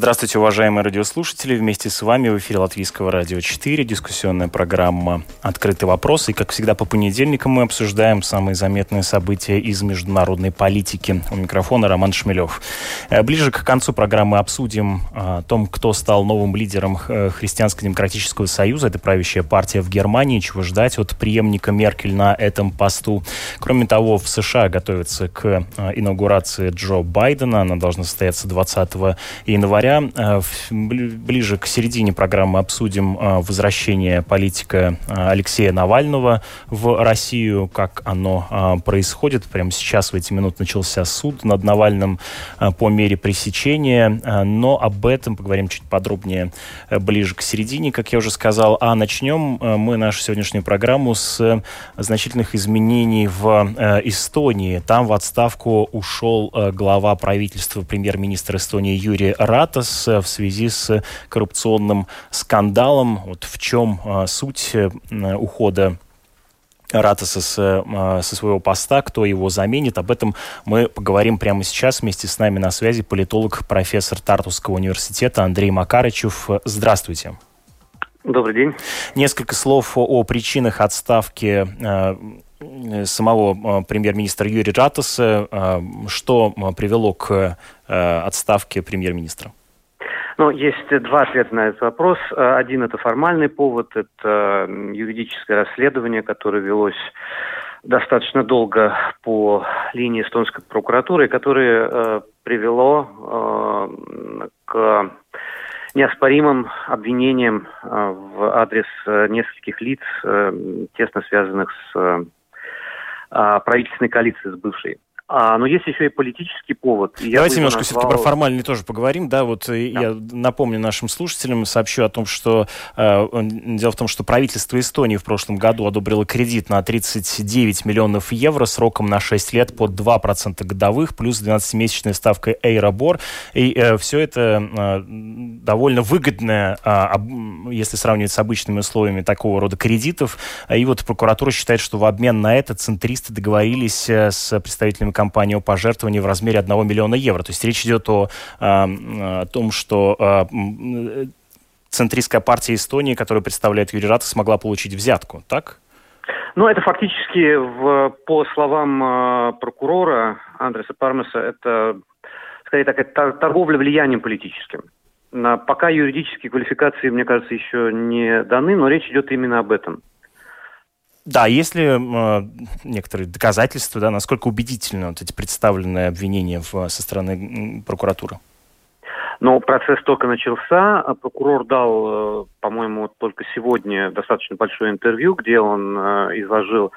Здравствуйте, уважаемые радиослушатели. Вместе с вами в эфире Латвийского радио 4, дискуссионная программа «Открытый вопрос». И, как всегда, по понедельникам мы обсуждаем самые заметные события из международной политики. У микрофона Роман Шмелев. Э, ближе к концу программы обсудим э, о том, кто стал новым лидером э, Христианско-демократического союза. Это правящая партия в Германии. Чего ждать от преемника Меркель на этом посту. Кроме того, в США готовится к инаугурации Джо Байдена. Она должна состояться 20 января января. Э, ближе к середине программы обсудим э, возвращение политика э, Алексея Навального в Россию, как оно происходит. Прямо сейчас в эти минуты начался суд над Навальным по мере пресечения, но об этом поговорим чуть подробнее ближе к середине, как я уже сказал. А начнем мы нашу сегодняшнюю программу с значительных изменений в Эстонии. Там в отставку ушел глава правительства, премьер-министр Эстонии Юрий Рат. Ратос в связи с коррупционным скандалом. Вот в чем а, суть э, ухода Ратоса с, а, со своего поста, кто его заменит. Об этом мы поговорим прямо сейчас. Вместе с нами на связи политолог, профессор Тартусского университета Андрей Макарычев. Здравствуйте. Добрый день. Несколько слов о причинах отставки а, самого премьер-министра Юрия Ратоса. Что привело к отставке премьер-министра? Ну, есть два ответа на этот вопрос. Э, один – это формальный повод, это юридическое расследование, которое велось достаточно долго по линии эстонской прокуратуры, которое э, привело э, к неоспоримым обвинениям э, в адрес э, нескольких лиц, э, тесно связанных с правительственной коалицией с бывшей. А, но есть еще и политический повод. И Давайте немножко назвал... все-таки про формальный тоже поговорим. Да, вот да. я напомню нашим слушателям, сообщу о том, что э, дело в том, что правительство Эстонии в прошлом году одобрило кредит на 39 миллионов евро сроком на 6 лет под 2% годовых, плюс 12-месячная ставка Эйробор. И э, все это э, довольно выгодное, э, если сравнивать с обычными условиями такого рода кредитов. И вот прокуратура считает, что в обмен на это центристы договорились э, с представителями компании о пожертвовании в размере 1 миллиона евро. То есть речь идет о, о том, что центристская партия Эстонии, которую представляет Юрий Ратов, смогла получить взятку, так? Ну, это фактически, в, по словам э, прокурора Андреса Пармеса, это, скорее такая торговля влиянием политическим. Пока юридические квалификации, мне кажется, еще не даны, но речь идет именно об этом. Да, если э, некоторые доказательства, да, насколько убедительны вот эти представленные обвинения в, со стороны прокуратуры? Но процесс только начался. А прокурор дал, э, по-моему, только сегодня достаточно большое интервью, где он э, изложил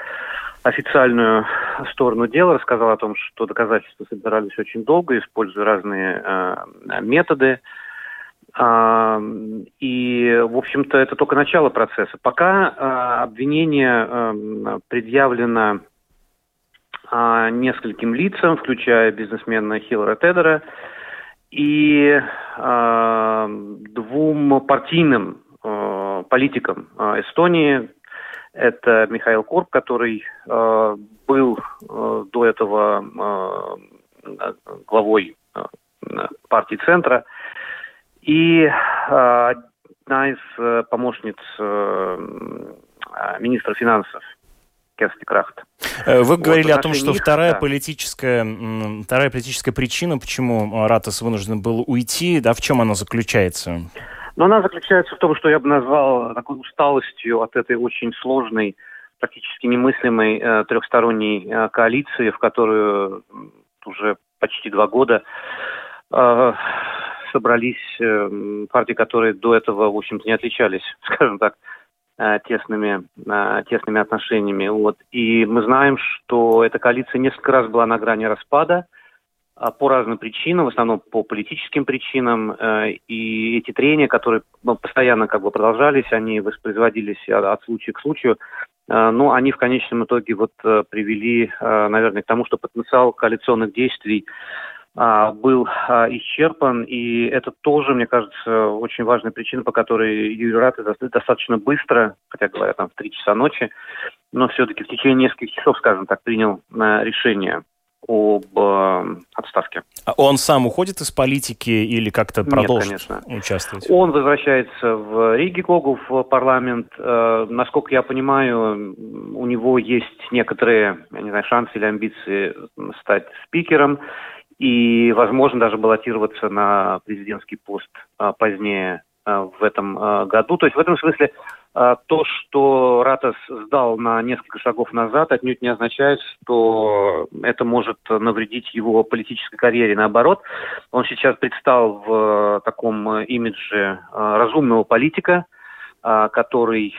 официальную сторону дела, рассказал о том, что доказательства собирались очень долго, используя разные э, методы. И, в общем-то, это только начало процесса. Пока а, обвинение предъявлено а, нескольким лицам, включая бизнесмена Хиллера Тедера, и двум партийным политикам Эстонии. Это Михаил Корб, который был до этого главой партии Центра, и э, одна из э, помощниц э, министра финансов Керсти Крахт. Вы говорили вот, о том, что них, вторая, да. политическая, вторая политическая причина, почему Ратос вынужден был уйти, да, в чем она заключается? Но она заключается в том, что я бы назвал такой усталостью от этой очень сложной, практически немыслимой э, трехсторонней э, коалиции, в которую уже почти два года э, собрались э, партии, которые до этого, в общем-то, не отличались, скажем так, э, тесными, э, тесными отношениями. Вот. И мы знаем, что эта коалиция несколько раз была на грани распада а, по разным причинам, в основном по политическим причинам. И эти трения, которые ну, постоянно как бы продолжались, они воспроизводились от случая к случаю. но они в конечном итоге вот привели, наверное, к тому, что потенциал коалиционных действий был исчерпан, и это тоже, мне кажется, очень важная причина, по которой Юрий Раты достаточно быстро, хотя говорят там в три часа ночи, но все-таки в течение нескольких часов, скажем так, принял решение об э, отставке. А он сам уходит из политики или как-то продолжит Нет, конечно. участвовать? Он возвращается в Риге Когу, в парламент. Э, насколько я понимаю, у него есть некоторые, я не знаю, шансы или амбиции стать спикером и, возможно, даже баллотироваться на президентский пост э, позднее э, в этом э, году. То есть в этом смысле а, то, что Ратас сдал на несколько шагов назад, отнюдь не означает, что это может навредить его политической карьере. Наоборот, он сейчас предстал в таком имидже а, разумного политика, а, который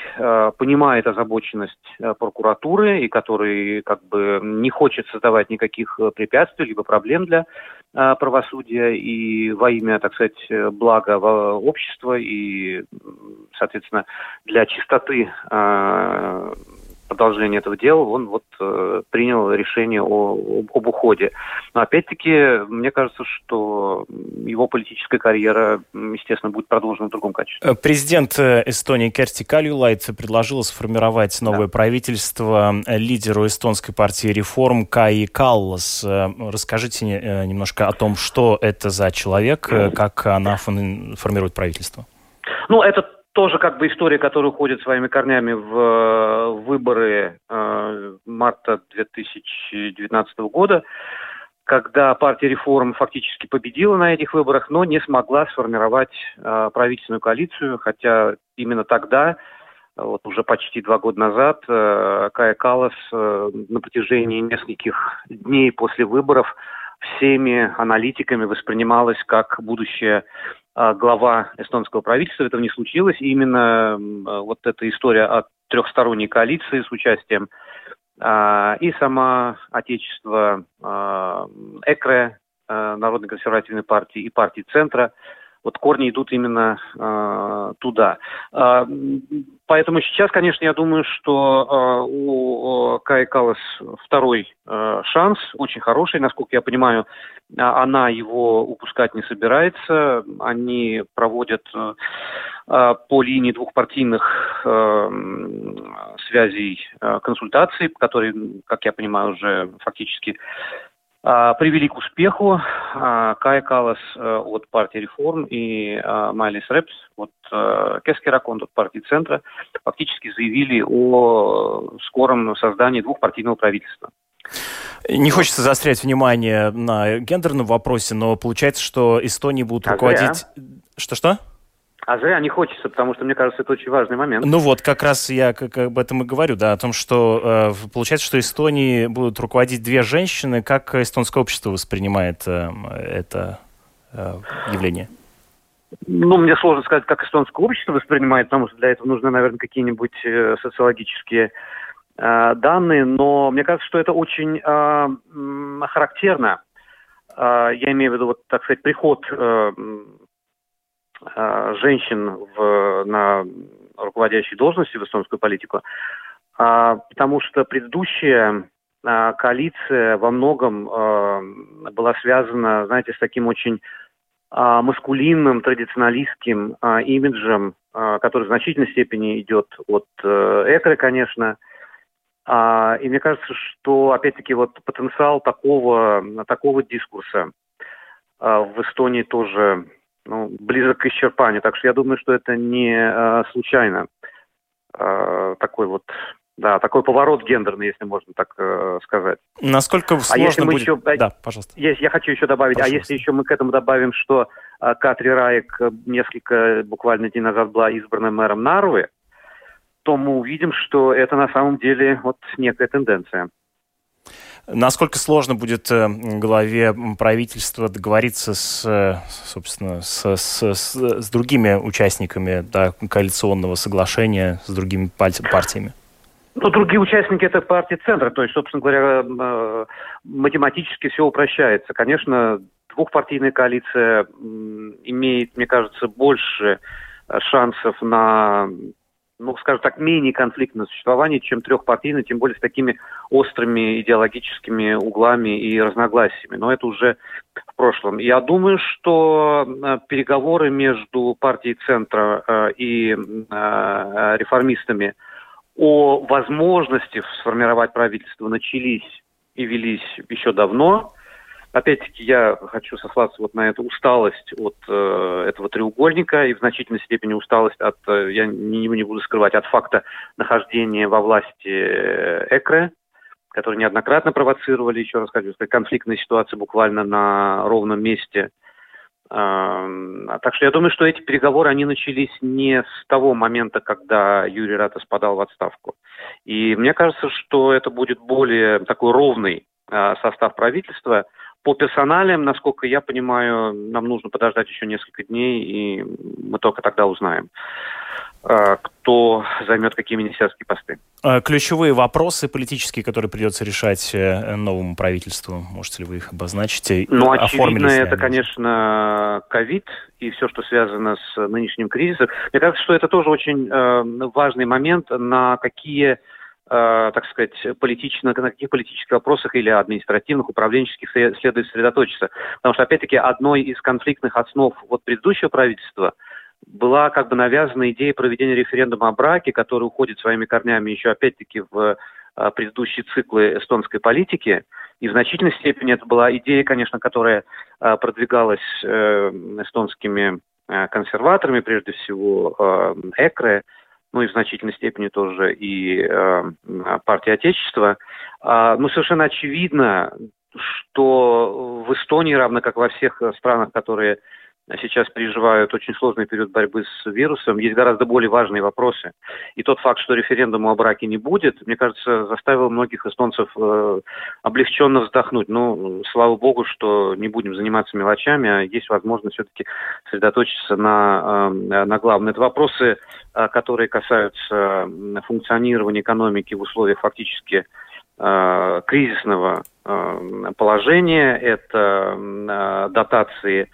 понимает озабоченность прокуратуры и который как бы не хочет создавать никаких препятствий либо проблем для правосудия и во имя, так сказать, блага общества и, соответственно, для чистоты продолжения этого дела он вот э, принял решение о, об уходе. Но опять-таки, мне кажется, что его политическая карьера, естественно, будет продолжена в другом качестве. Э, президент э, Эстонии Керсти Калюлайт предложила сформировать новое да. правительство лидеру эстонской партии реформ Каи Каллас. Расскажите немножко о том, что это за человек, как она формирует правительство. Ну, это тоже как бы история, которая уходит своими корнями в э, выборы э, марта 2019 года, когда партия реформ фактически победила на этих выборах, но не смогла сформировать э, правительственную коалицию, хотя именно тогда, вот уже почти два года назад, э, Кая Калас э, на протяжении нескольких дней после выборов всеми аналитиками воспринималась как будущее а, глава эстонского правительства. Этого не случилось. И именно вот эта история о трехсторонней коалиции с участием а, и сама Отечество а, ЭКРЭ, Народной консервативной партии, и партии Центра – вот корни идут именно э, туда. Э, поэтому сейчас, конечно, я думаю, что э, у Кай Калас второй э, шанс, очень хороший, насколько я понимаю, она его упускать не собирается. Они проводят э, по линии двухпартийных э, связей э, консультаций, которые, как я понимаю, уже фактически привели к успеху а, Кая Калас э, от партии Реформ и а, Майлис Репс от э, Кескеракон от партии Центра фактически заявили о скором создании двухпартийного правительства. Не хочется заострять внимание на гендерном вопросе, но получается, что Эстонии будут руководить... Что-что? А зря не хочется, потому что, мне кажется, это очень важный момент. Ну вот, как раз я как об этом и говорю, да, о том, что э, получается, что Эстонии будут руководить две женщины. Как эстонское общество воспринимает э, это э, явление? Ну, мне сложно сказать, как эстонское общество воспринимает, потому что для этого нужны, наверное, какие-нибудь э, социологические э, данные, но мне кажется, что это очень э, характерно. Э, я имею в виду, вот, так сказать, приход Э, женщин в, на руководящей должности в эстонскую политику, а, потому что предыдущая а, коалиция во многом а, была связана, знаете, с таким очень а, маскулинным, традиционалистским имиджем, который в значительной степени идет от а, Экры, конечно. И мне кажется, что, опять-таки, вот потенциал такого, такого дискурса в Эстонии тоже ну, близок к исчерпанию. Так что я думаю, что это не э, случайно э, такой вот да, такой поворот гендерный, если можно так э, сказать. Насколько сложно а если мы будет... Еще, да, пожалуйста. Есть, я хочу еще добавить, пожалуйста. а если еще мы к этому добавим, что э, Катри Раек несколько буквально дней назад была избрана мэром Нарвы, то мы увидим, что это на самом деле вот некая тенденция. Насколько сложно будет э, главе правительства договориться с, э, собственно, с, с, с, с другими участниками да, коалиционного соглашения, с другими партиями? Ну, другие участники это партии центра, то есть, собственно говоря, э, математически все упрощается. Конечно, двухпартийная коалиция имеет, мне кажется, больше шансов на ну, скажем так, менее конфликтное существование, чем трехпартийное, тем более с такими острыми идеологическими углами и разногласиями. Но это уже в прошлом. Я думаю, что э, переговоры между партией Центра э, и э, реформистами о возможности сформировать правительство начались и велись еще давно. Опять-таки я хочу сослаться вот на эту усталость от э, этого треугольника и в значительной степени усталость от, э, я не, не буду скрывать, от факта нахождения во власти э, ЭКРЭ, которые неоднократно провоцировали, еще раз хочу сказать, конфликтные ситуации буквально на ровном месте. Э, так что я думаю, что эти переговоры, они начались не с того момента, когда Юрий Ратас подал в отставку. И мне кажется, что это будет более такой ровный э, состав правительства – по персоналиям, насколько я понимаю, нам нужно подождать еще несколько дней, и мы только тогда узнаем, э, кто займет какие министерские посты. Э, ключевые вопросы политические, которые придется решать э, новому правительству, можете ли вы их обозначить? Ну, очевидно, это, конечно, ковид и все, что связано с нынешним кризисом. Мне кажется, что это тоже очень важный момент, на какие Э, так сказать, политично, на каких политических вопросах или административных, управленческих следует сосредоточиться. Потому что, опять-таки, одной из конфликтных основ вот предыдущего правительства была как бы навязана идея проведения референдума о браке, который уходит своими корнями еще, опять-таки, в э, предыдущие циклы эстонской политики. И в значительной степени это была идея, конечно, которая э, продвигалась эстонскими консерваторами, прежде всего ЭКРЭ, ну и в значительной степени тоже и э, партия Отечества. Э, ну, совершенно очевидно, что в Эстонии, равно как во всех странах, которые сейчас переживают очень сложный период борьбы с вирусом, есть гораздо более важные вопросы. И тот факт, что референдума о браке не будет, мне кажется, заставил многих эстонцев э, облегченно вздохнуть. Ну, слава богу, что не будем заниматься мелочами, а есть возможность все-таки сосредоточиться на, э, на главном. Это вопросы, э, которые касаются функционирования экономики в условиях фактически э, кризисного э, положения, это э, дотации а,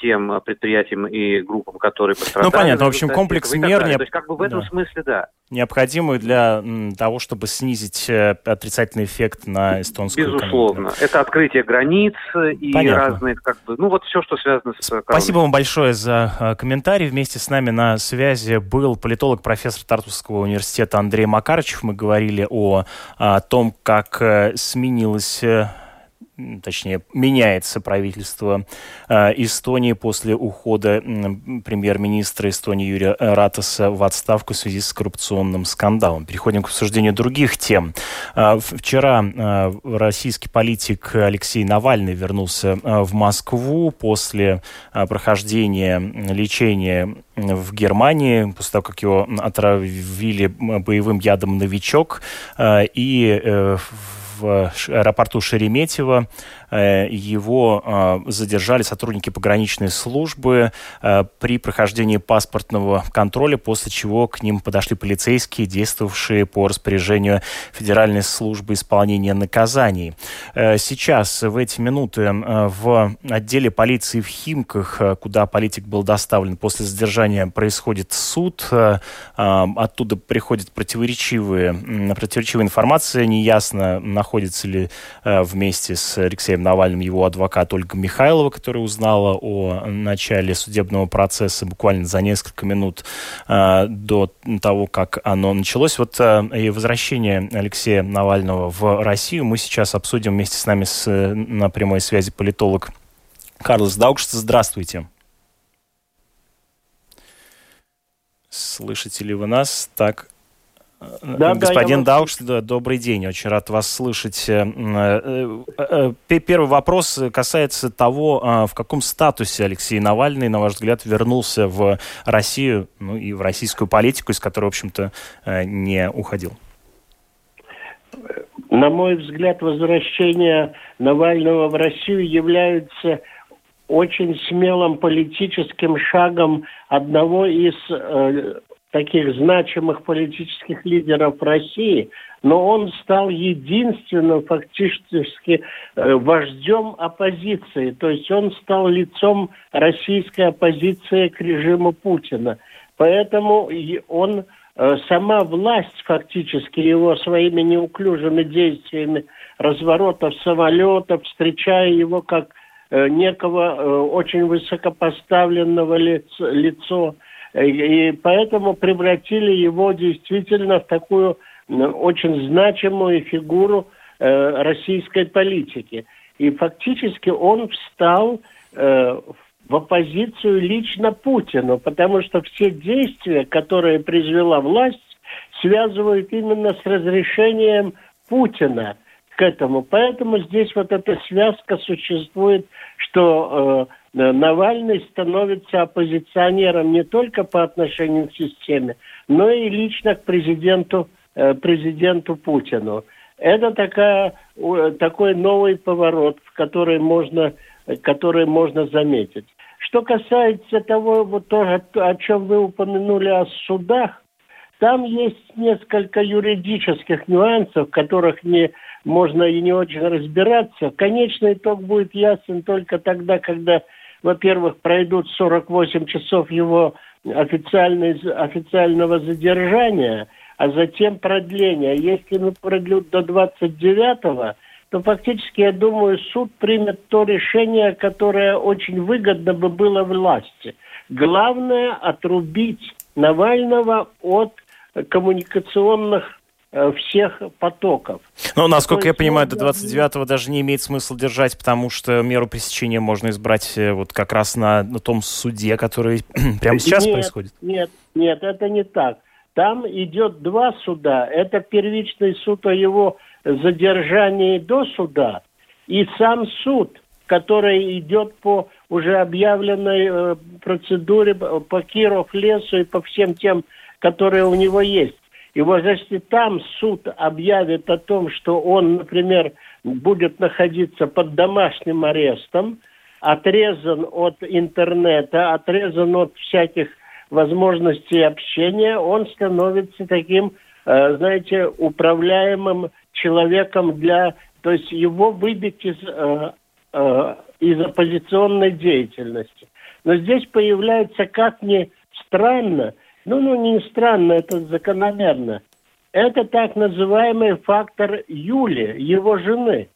тем предприятиям и группам, которые пострадали. Ну, понятно. В общем, комплекс мер... То есть, как бы в этом да. смысле, да. Необходимый для того, чтобы снизить э, отрицательный эффект на эстонскую Безусловно. Экономику. Это открытие границ и понятно. разные, как бы, ну, вот все, что связано с... Спасибо вам большое за э, комментарий. Вместе с нами на связи был политолог, профессор Тартусского университета Андрей Макарычев. Мы говорили о, о том, как э, сменилась точнее, меняется правительство э, Эстонии после ухода премьер-министра Эстонии Юрия Ратаса в отставку в связи с коррупционным скандалом. Переходим к обсуждению других тем. Э, вчера э, российский политик Алексей Навальный вернулся в Москву после прохождения лечения в Германии, после того, как его отравили боевым ядом «Новичок», и в аэропорту Шереметьево его э, задержали сотрудники пограничной службы э, при прохождении паспортного контроля, после чего к ним подошли полицейские, действовавшие по распоряжению Федеральной службы исполнения наказаний. Сейчас, в эти минуты, в отделе полиции в Химках, куда политик был доставлен после задержания, происходит суд. Оттуда приходит противоречивые, противоречивая информация. Неясно, находится ли вместе с Алексеем Навальным его адвокат Ольга Михайлова, которая узнала о начале судебного процесса буквально за несколько минут э, до того, как оно началось. Вот э, и возвращение Алексея Навального в Россию мы сейчас обсудим вместе с нами с, на прямой связи политолог Карлос Даукшт. Здравствуйте. Слышите ли вы нас? Так, да, Господин да, Даукш, да, добрый день, очень рад вас слышать. Э, э, э, первый вопрос касается того, в каком статусе Алексей Навальный, на ваш взгляд, вернулся в Россию, ну и в российскую политику, из которой, в общем-то, не уходил. На мой взгляд, возвращение Навального в Россию является очень смелым политическим шагом одного из таких значимых политических лидеров России, но он стал единственным фактически э, вождем оппозиции, то есть он стал лицом российской оппозиции к режиму Путина. Поэтому он, э, сама власть фактически его своими неуклюжими действиями разворотов самолетов, встречая его как э, некого очень высокопоставленного лиц, лицо, и поэтому превратили его действительно в такую очень значимую фигуру российской политики. И фактически он встал в в оппозицию лично Путину, потому что все действия, которые произвела власть, связывают именно с разрешением Путина к этому. Поэтому здесь вот эта связка существует, что э, Навальный становится оппозиционером не только по отношению к системе, но и лично к президенту, э, президенту Путину. Это такая, такой новый поворот, который можно, который можно заметить. Что касается того, вот то, о чем вы упомянули о судах, там есть несколько юридических нюансов, в которых не можно и не очень разбираться. Конечный итог будет ясен только тогда, когда, во-первых, пройдут 48 часов его официального задержания, а затем продления. Если мы продлют до 29 то фактически, я думаю, суд примет то решение, которое очень выгодно бы было власти. Главное – отрубить Навального от коммуникационных всех потоков. Ну, насколько я понимаю, до 29-го даже не имеет смысла держать, потому что меру пресечения можно избрать э, вот как раз на, на том суде, который прямо сейчас нет, происходит. Нет, нет, это не так. Там идет два суда. Это первичный суд о его задержании до суда и сам суд, который идет по уже объявленной э, процедуре по Киров лесу и по всем тем, которые у него есть. И вот если там суд объявит о том, что он, например, будет находиться под домашним арестом, отрезан от интернета, отрезан от всяких возможностей общения, он становится таким, э, знаете, управляемым человеком для... То есть его выбить из, э, э, из оппозиционной деятельности. Но здесь появляется, как ни странно, ну, ну, не странно, это закономерно, это так называемый фактор Юли, его жены.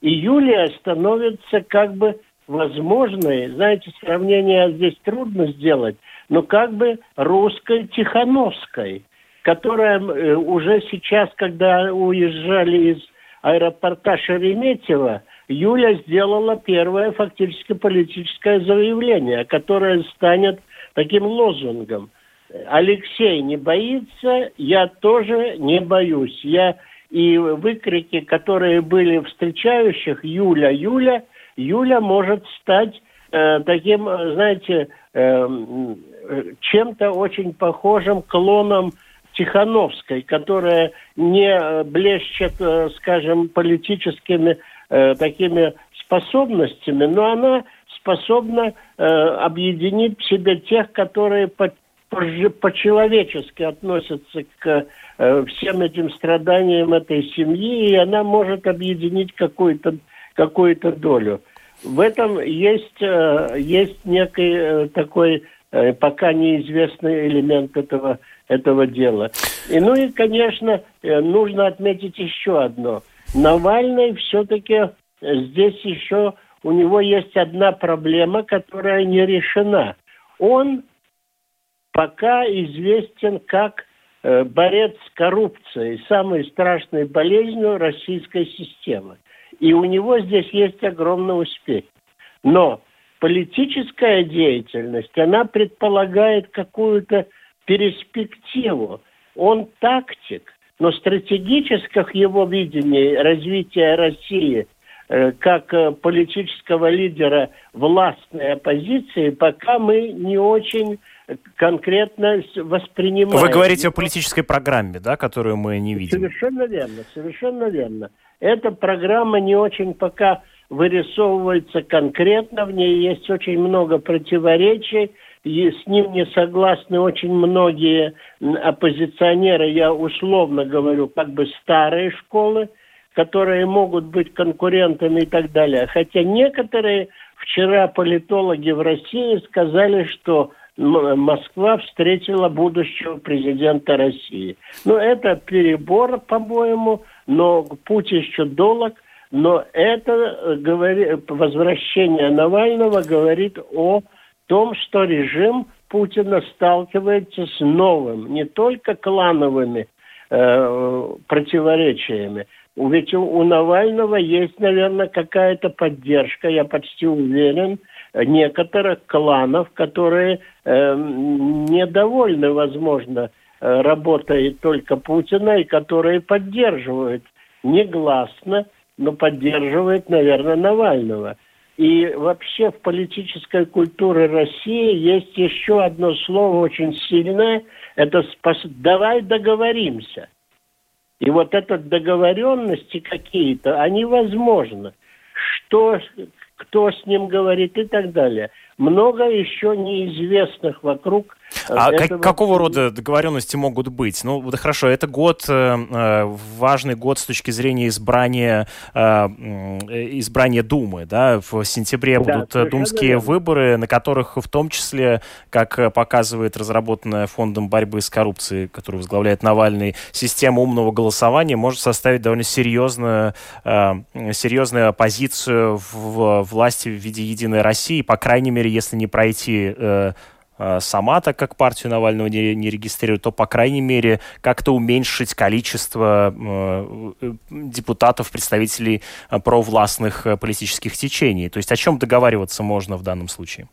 И Юлия становится как бы возможной, знаете, сравнение здесь трудно сделать, но как бы русской Тихановской которая э, уже сейчас, когда уезжали из аэропорта Шереметьево, Юля сделала первое фактически политическое заявление, которое станет таким лозунгом. Алексей не боится, я тоже не боюсь. Я и выкрики, которые были встречающих Юля, Юля, Юля может стать э, таким, знаете, э, чем-то очень похожим клоном Тихановской, которая не блещет, э, скажем, политическими э, такими способностями, но она способна э, объединить в себе тех, которые по, по-человечески относятся к э, всем этим страданиям этой семьи, и она может объединить какую-то какую-то долю. В этом есть, э, есть некий э, такой пока неизвестный элемент этого этого дела. И, ну и, конечно, нужно отметить еще одно. Навальный все-таки здесь еще у него есть одна проблема, которая не решена. Он пока известен как э, борец с коррупцией, самой страшной болезнью российской системы. И у него здесь есть огромный успех. Но политическая деятельность, она предполагает какую-то перспективу. Он тактик, но стратегических его видений развития России э, как э, политического лидера властной оппозиции пока мы не очень конкретно воспринимаем. Вы говорите о политической программе, да, которую мы не видим. Совершенно верно, совершенно верно. Эта программа не очень пока вырисовывается конкретно, в ней есть очень много противоречий, и с ним не согласны очень многие оппозиционеры, я условно говорю, как бы старые школы, которые могут быть конкурентами и так далее. Хотя некоторые вчера политологи в России сказали, что Москва встретила будущего президента России. Ну, это перебор, по-моему, но путь еще долг. Но это э, говори, возвращение Навального говорит о том, что режим Путина сталкивается с новым, не только клановыми э, противоречиями. Ведь у, у Навального есть, наверное, какая-то поддержка, я почти уверен, некоторых кланов, которые э, недовольны, возможно, э, работой только Путина и которые поддерживают негласно, но поддерживают, наверное, Навального. И вообще в политической культуре России есть еще одно слово очень сильное. Это спас... «давай договоримся». И вот это договоренности какие-то, они возможны. Что, кто с ним говорит и так далее. Много еще неизвестных вокруг а как, какого рода договоренности могут быть? Ну, да хорошо, это год, э, э, важный год с точки зрения избрания, э, избрания Думы, да, в сентябре да, будут думские верно. выборы, на которых в том числе, как показывает разработанная фондом борьбы с коррупцией, которую возглавляет Навальный, система умного голосования может составить довольно серьезную, э, серьезную оппозицию в власти в виде Единой России, по крайней мере, если не пройти э, Э, сама, так как партию Навального не, не регистрирует, то, по крайней мере, как-то уменьшить количество э, э депутатов, представителей э, провластных политических течений. То есть о чем договариваться можно в данном случае?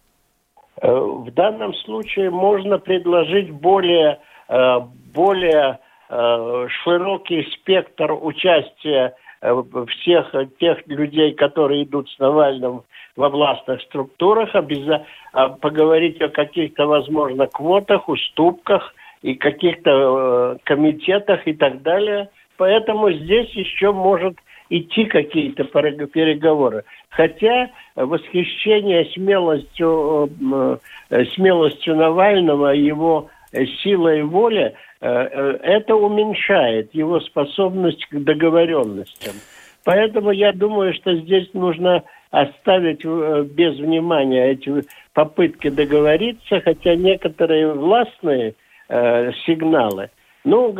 В данном случае можно предложить более, более широкий спектр участия всех тех людей, которые идут с Навальным во властных структурах, обяза... А, поговорить о каких-то, возможно, квотах, уступках и каких-то э, комитетах и так далее. Поэтому здесь еще может идти какие-то переговоры. Хотя восхищение смелостью, э, э, смелостью Навального, его силой воли, это уменьшает его способность к договоренностям. Поэтому я думаю, что здесь нужно оставить э, без внимания эти попытки договориться, хотя некоторые властные э, сигналы, ну,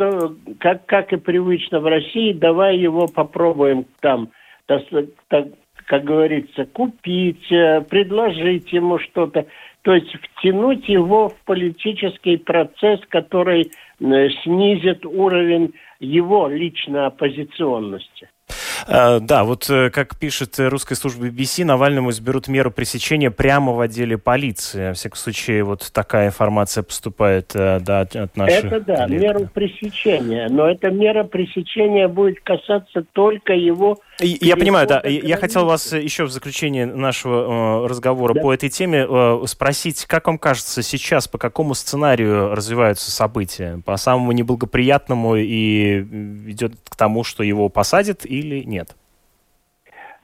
как, как и привычно в России, давай его попробуем там, так, так, как говорится, купить, э, предложить ему что-то. То есть втянуть его в политический процесс, который э, снизит уровень его личной оппозиционности. Э, да, вот э, как пишет русская служба BBC, Навальному изберут меру пресечения прямо в отделе полиции. В всяком случае, вот такая информация поступает э, да, от наших Это да, коллег. меру пресечения. Но эта мера пресечения будет касаться только его я понимаю, да. Я хотел вас еще в заключение нашего э, разговора да. по этой теме э, спросить, как вам кажется сейчас, по какому сценарию развиваются события? По самому неблагоприятному и идет к тому, что его посадят или нет?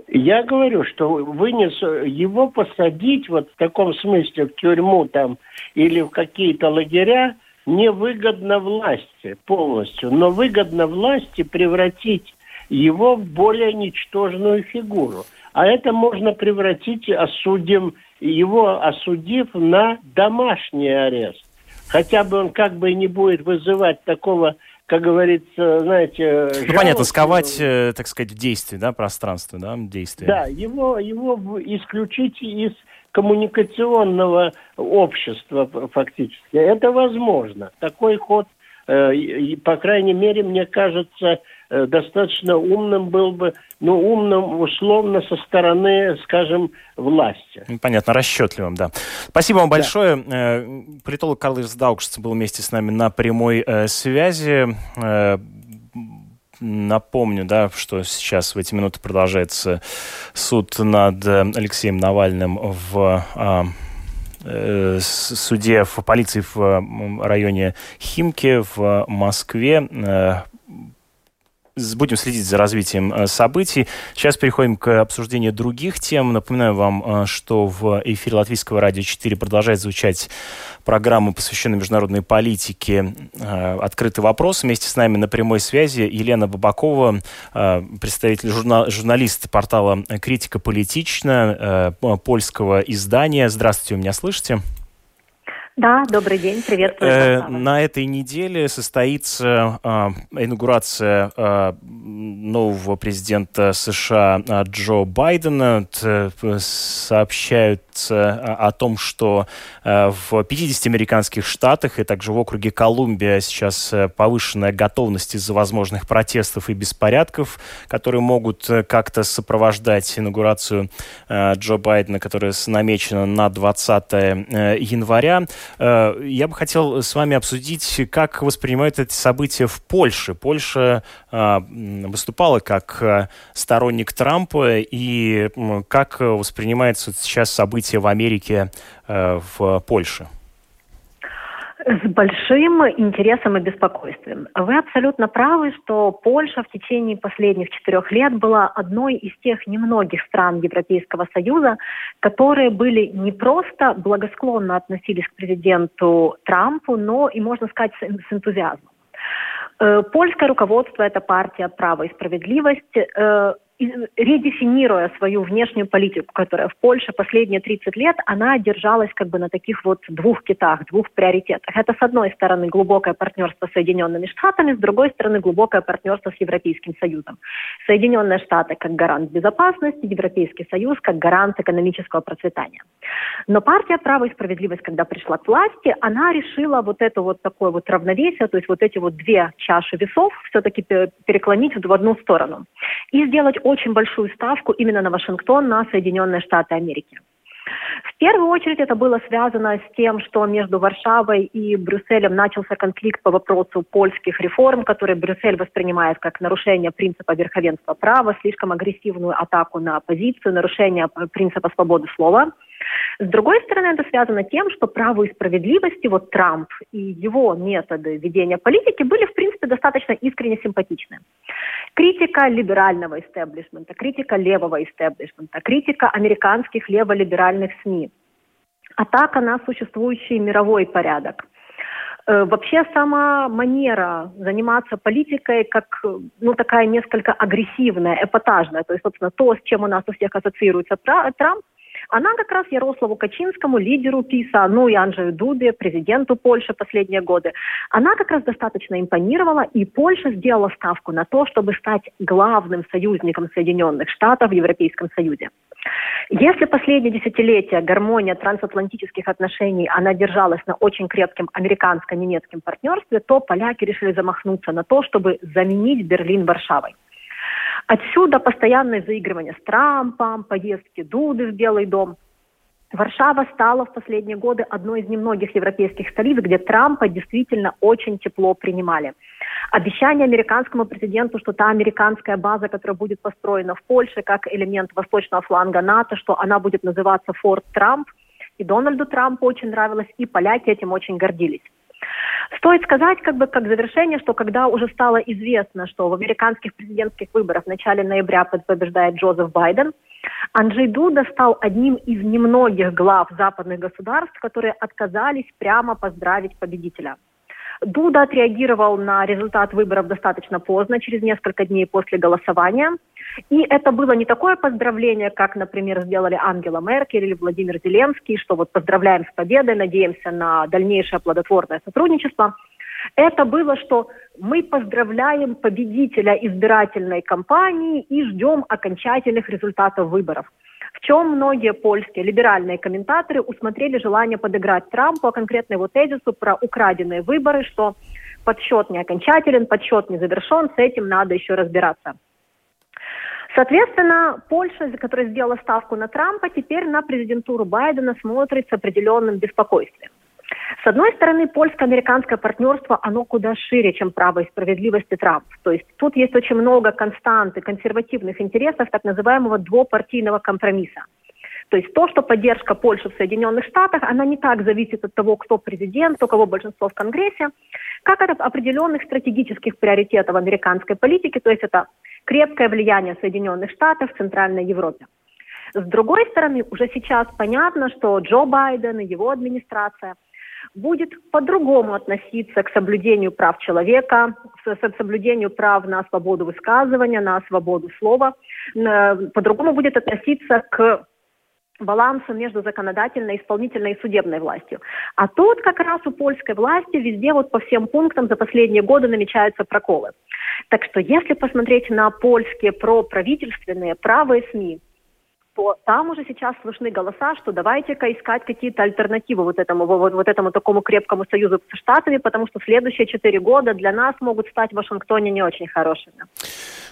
Я говорю, что вынес его посадить вот в таком смысле в тюрьму там или в какие-то лагеря невыгодно власти полностью, но выгодно власти превратить его в более ничтожную фигуру. А это можно превратить, осудим, его осудив на домашний арест. Хотя бы он как бы не будет вызывать такого как говорится, знаете... Ну, понятно, сковать, э, так сказать, в действии, да, пространство, да, действие. Да, его, его исключить из коммуникационного общества фактически. Это возможно. Такой ход, э, по крайней мере, мне кажется, Э, достаточно умным был бы, ну, умным условно со стороны, скажем, власти. Ну, понятно, расчетливым, да. Спасибо вам большое. Да. Э, политолог Карл Даукшиц был вместе с нами на прямой э, связи. Напомню, да, что сейчас в эти минуты продолжается суд над Алексеем Навальным в а, суде в полиции в районе Химки в Москве будем следить за развитием э, событий. Сейчас переходим к обсуждению других тем. Напоминаю вам, э, что в эфире Латвийского радио 4 продолжает звучать программа, посвященная международной политике э, «Открытый вопрос». Вместе с нами на прямой связи Елена Бабакова, представитель журнал, журналист портала «Критика политична», польского издания. Здравствуйте, вы меня слышите? Да, добрый день, приветствую. Э, на этой неделе состоится э, инаугурация э, нового президента США э, Джо Байдена. Т, сообщают о том, что э, в 50 американских штатах и также в округе Колумбия сейчас э, повышенная готовность из-за возможных протестов и беспорядков, которые могут э, как-то сопровождать инаугурацию Джо Байдена, которая намечена на 20 января. Э, я бы хотел с вами обсудить, как воспринимают эти события в Польше. Польша э, выступала как э, сторонник Трампа, и как воспринимается сейчас события в Америке в Польше? С большим интересом и беспокойством. Вы абсолютно правы, что Польша в течение последних четырех лет была одной из тех немногих стран Европейского Союза, которые были не просто благосклонно относились к президенту Трампу, но и, можно сказать, с энтузиазмом. Э, польское руководство, это партия «Право и справедливость», э, редефинируя свою внешнюю политику, которая в Польше последние 30 лет, она держалась как бы на таких вот двух китах, двух приоритетах. Это, с одной стороны, глубокое партнерство с Соединенными Штатами, с другой стороны, глубокое партнерство с Европейским Союзом. Соединенные Штаты как гарант безопасности, Европейский Союз как гарант экономического процветания. Но партия «Право и справедливость», когда пришла к власти, она решила вот это вот такое вот равновесие, то есть вот эти вот две чаши весов все-таки переклонить в одну сторону и сделать очень большую ставку именно на Вашингтон, на Соединенные Штаты Америки. В первую очередь это было связано с тем, что между Варшавой и Брюсселем начался конфликт по вопросу польских реформ, которые Брюссель воспринимает как нарушение принципа верховенства права, слишком агрессивную атаку на оппозицию, нарушение принципа свободы слова. С другой стороны, это связано тем, что праву и справедливости, вот Трамп и его методы ведения политики были, в принципе, достаточно искренне симпатичны. Критика либерального истеблишмента, критика левого истеблишмента, критика американских леволиберальных СМИ, атака на существующий мировой порядок – э, Вообще сама манера заниматься политикой как, ну, такая несколько агрессивная, эпатажная, то есть, собственно, то, с чем у нас у всех ассоциируется Трамп, она как раз Ярославу Качинскому, лидеру ПИСа, ну и Анджею Дубе, президенту Польши последние годы, она как раз достаточно импонировала, и Польша сделала ставку на то, чтобы стать главным союзником Соединенных Штатов в Европейском Союзе. Если последние десятилетия гармония трансатлантических отношений, она держалась на очень крепком американско-немецком партнерстве, то поляки решили замахнуться на то, чтобы заменить Берлин Варшавой. Отсюда постоянное заигрывание с Трампом, поездки Дуды в Белый дом. Варшава стала в последние годы одной из немногих европейских столиц, где Трампа действительно очень тепло принимали. Обещание американскому президенту, что та американская база, которая будет построена в Польше как элемент восточного фланга НАТО, что она будет называться Форт Трамп, и Дональду Трампу очень нравилось, и поляки этим очень гордились. Стоит сказать, как бы как завершение, что когда уже стало известно, что в американских президентских выборах в начале ноября побеждает Джозеф Байден, Анджей Дуда стал одним из немногих глав западных государств, которые отказались прямо поздравить победителя. Дуда отреагировал на результат выборов достаточно поздно, через несколько дней после голосования. И это было не такое поздравление, как, например, сделали Ангела Меркель или Владимир Зеленский, что вот поздравляем с победой, надеемся на дальнейшее плодотворное сотрудничество. Это было, что мы поздравляем победителя избирательной кампании и ждем окончательных результатов выборов в чем многие польские либеральные комментаторы усмотрели желание подыграть Трампу, а конкретно его тезису про украденные выборы, что подсчет не окончателен, подсчет не завершен, с этим надо еще разбираться. Соответственно, Польша, которая сделала ставку на Трампа, теперь на президентуру Байдена смотрит с определенным беспокойством. С одной стороны, польско-американское партнерство, оно куда шире, чем право и справедливость и Трамп. То есть тут есть очень много констант и консервативных интересов так называемого двупартийного компромисса. То есть то, что поддержка Польши в Соединенных Штатах, она не так зависит от того, кто президент, у кого большинство в Конгрессе, как от определенных стратегических приоритетов американской политики, то есть это крепкое влияние Соединенных Штатов в Центральной Европе. С другой стороны, уже сейчас понятно, что Джо Байден и его администрация будет по-другому относиться к соблюдению прав человека, к соблюдению прав на свободу высказывания, на свободу слова, по-другому будет относиться к балансом между законодательной, исполнительной и судебной властью. А тут как раз у польской власти везде вот по всем пунктам за последние годы намечаются проколы. Так что если посмотреть на польские проправительственные правые СМИ, то там уже сейчас слышны голоса, что давайте-ка искать какие-то альтернативы вот этому, вот, вот этому такому крепкому союзу с Штатами, потому что следующие четыре года для нас могут стать в Вашингтоне не очень хорошими.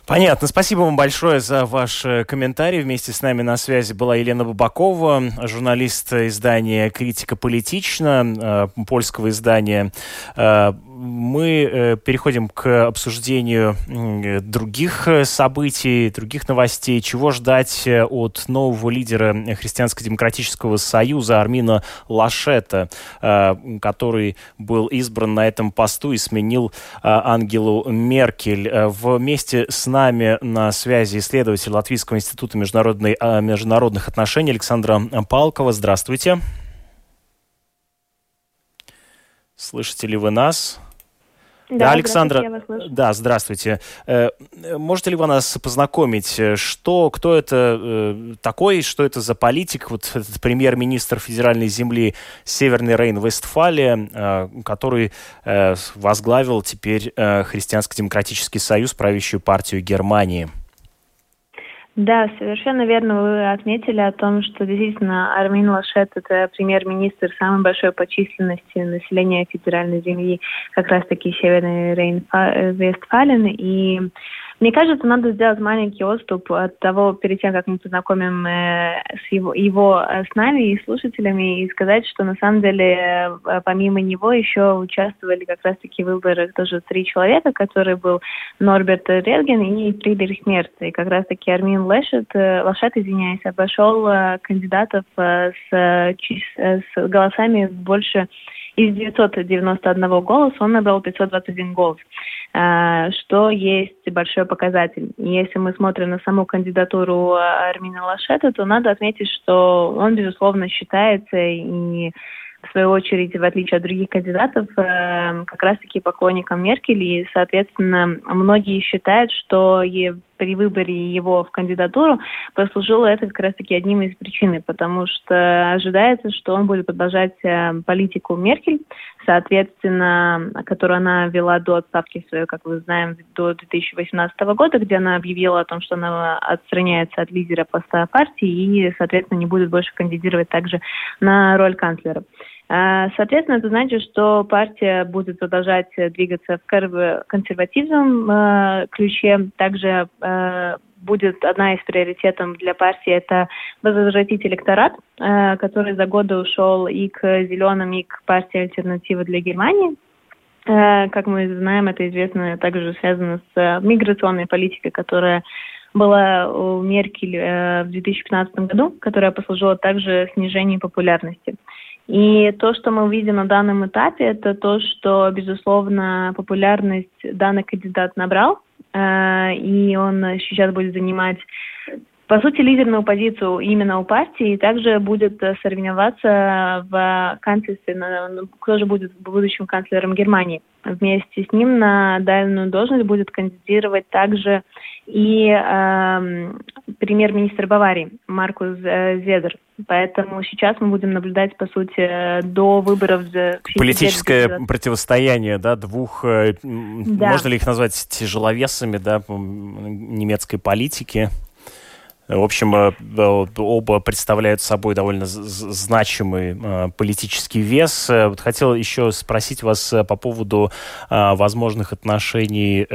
Понятно. Спасибо вам большое за ваш э, комментарий. Вместе с нами на связи была Елена Бабакова, журналист издания «Критика политична», э, польского издания. Э, мы переходим к обсуждению других событий, других новостей. Чего ждать от нового лидера Христианско-демократического союза Армина Лашета, который был избран на этом посту и сменил Ангелу Меркель. Вместе с нами на связи исследователь Латвийского института международных отношений Александра Палкова. Здравствуйте. Слышите ли вы нас? Да, да Александра, да, здравствуйте. Э, можете ли вы нас познакомить, э, что, кто это э, такой, что это за политик, вот этот премьер-министр федеральной земли Северный Рейн-Вестфалия, который возглавил теперь Христианско-демократический союз, правящую партию Германии? Да, совершенно верно вы отметили о том, что действительно Армин Лашет – это премьер-министр самой большой по численности населения федеральной земли, как раз-таки Северный Рейн-Вестфален. И мне кажется, надо сделать маленький отступ от того, перед тем, как мы познакомим э, с его, его э, с нами и слушателями, и сказать, что на самом деле э, помимо него еще участвовали как раз-таки в выборах тоже три человека, который был Норберт Рерген и Фридрих Мерц. И как раз-таки Армин Лешет, Лашет, извиняюсь, обошел кандидатов с, с голосами больше из 991 голоса он набрал 521 голос, э, что есть большой показатель. Если мы смотрим на саму кандидатуру Армина Лашета, то надо отметить, что он, безусловно, считается и в свою очередь, в отличие от других кандидатов, э, как раз-таки поклонником Меркель. И, соответственно, многие считают, что при выборе его в кандидатуру послужило это как раз-таки одним из причин, потому что ожидается, что он будет продолжать э, политику Меркель, соответственно, которую она вела до отставки своей, как мы знаем, до 2018 года, где она объявила о том, что она отстраняется от лидера поста партии и, соответственно, не будет больше кандидировать также на роль канцлера. А, соответственно, это значит, что партия будет продолжать двигаться в консервативном э, ключе. Также э, будет одна из приоритетов для партии это возвратить электорат, э, который за годы ушел и к зеленым, и к партии альтернативы для Германии. Как мы знаем, это известно также связано с миграционной политикой, которая была у Меркель в 2015 году, которая послужила также снижению популярности. И то, что мы видим на данном этапе, это то, что, безусловно, популярность данный кандидат набрал, э, и он сейчас будет занимать по сути, лидерную позицию именно у партии, также будет соревноваться в канцлерстве, кто же будет будущим канцлером Германии. Вместе с ним на данную должность будет кандидировать также и э, премьер-министр Баварии Маркус э, Зедер. Поэтому сейчас мы будем наблюдать, по сути, до выборов. Политическое противостояние, да, двух, э, да. можно ли их назвать тяжеловесами, да, немецкой политики? В общем, э, оба представляют собой довольно значимый э, политический вес. Э, хотел еще спросить вас по поводу возможных отношений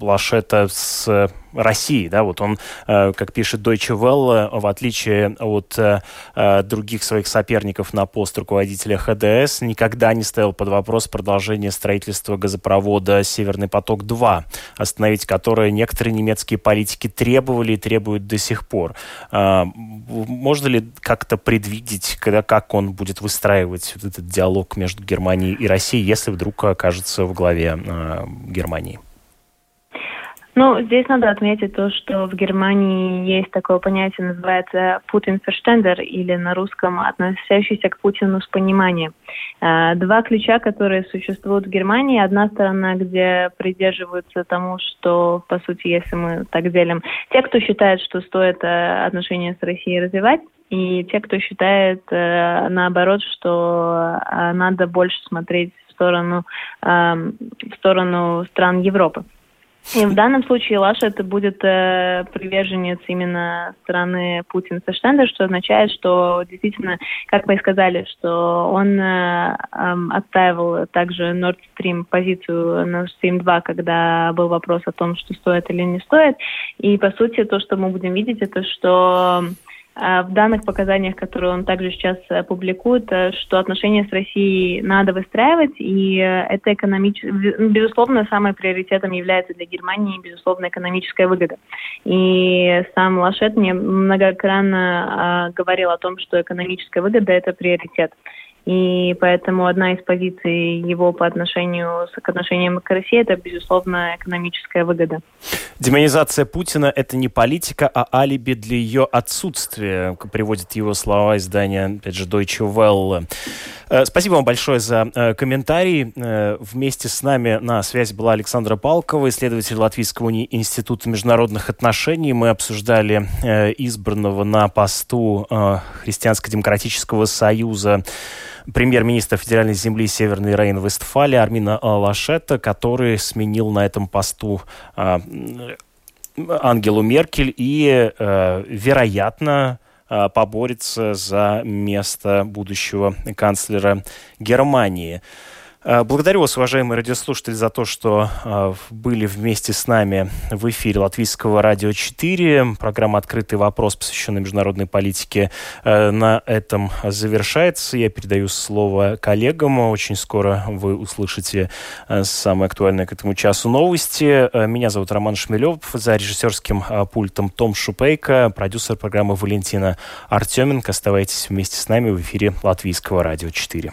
Лашета с России. Да? Вот он, э, как пишет Deutsche Welle, в отличие от э, э, других своих соперников на пост руководителя ХДС, никогда не ставил под вопрос продолжение строительства газопровода «Северный поток-2», остановить которое некоторые немецкие политики требовали и требуют до сих пор. Можно ли как-то предвидеть, когда, как он будет выстраивать вот этот диалог между Германией и Россией, если вдруг окажется в главе Германии? Ну, здесь надо отметить то, что в Германии есть такое понятие, называется Путин Ферштендер, или на русском относящийся к Путину с пониманием. Э, два ключа, которые существуют в Германии. Одна сторона, где придерживаются тому, что, по сути, если мы так делим, те, кто считает, что стоит э, отношения с Россией развивать, и те, кто считает, э, наоборот, что надо больше смотреть в сторону, эм, в сторону стран Европы. И в данном случае Лаша это будет э, приверженец именно страны Путина Саштендер, что означает, что действительно, как вы и сказали, что он э, э, отстаивал также Nord Stream позицию Nord Stream 2, когда был вопрос о том, что стоит или не стоит. И по сути то, что мы будем видеть, это что в данных показаниях, которые он также сейчас э, публикует, э, что отношения с Россией надо выстраивать, и э, это экономически, безусловно, самым приоритетом является для Германии, безусловно, экономическая выгода. И сам Лашет мне многократно говорил о том, что экономическая выгода – это приоритет. И поэтому одна из позиций его по отношению к отношениям к России – это, безусловно, экономическая выгода. Демонизация Путина – это не политика, а алиби для ее отсутствия, приводит его слова издания, опять же, Deutsche Welle. Э, спасибо вам большое за э, комментарий. Э, вместе с нами на связи была Александра Палкова, исследователь Латвийского института международных отношений. Мы обсуждали избранного на посту Христианско-демократического союза премьер-министра федеральной земли Северной Рейн-Вестфалии Армина Лашета, который сменил на этом посту Ангелу Меркель и, вероятно, Э, поборется за место будущего канцлера Германии. Э, благодарю вас, уважаемые радиослушатели, за то, что э, были вместе с нами в эфире Латвийского радио 4. Программа «Открытый вопрос», посвященная международной политике, э, на этом завершается. Я передаю слово коллегам. Очень скоро вы услышите самые актуальные к этому часу новости. Меня зовут Роман Шмелев. За режиссерским пультом Том Шупейко, продюсер программы Валентина Артеменко. Оставайтесь вместе с нами в эфире Латвийского радио 4.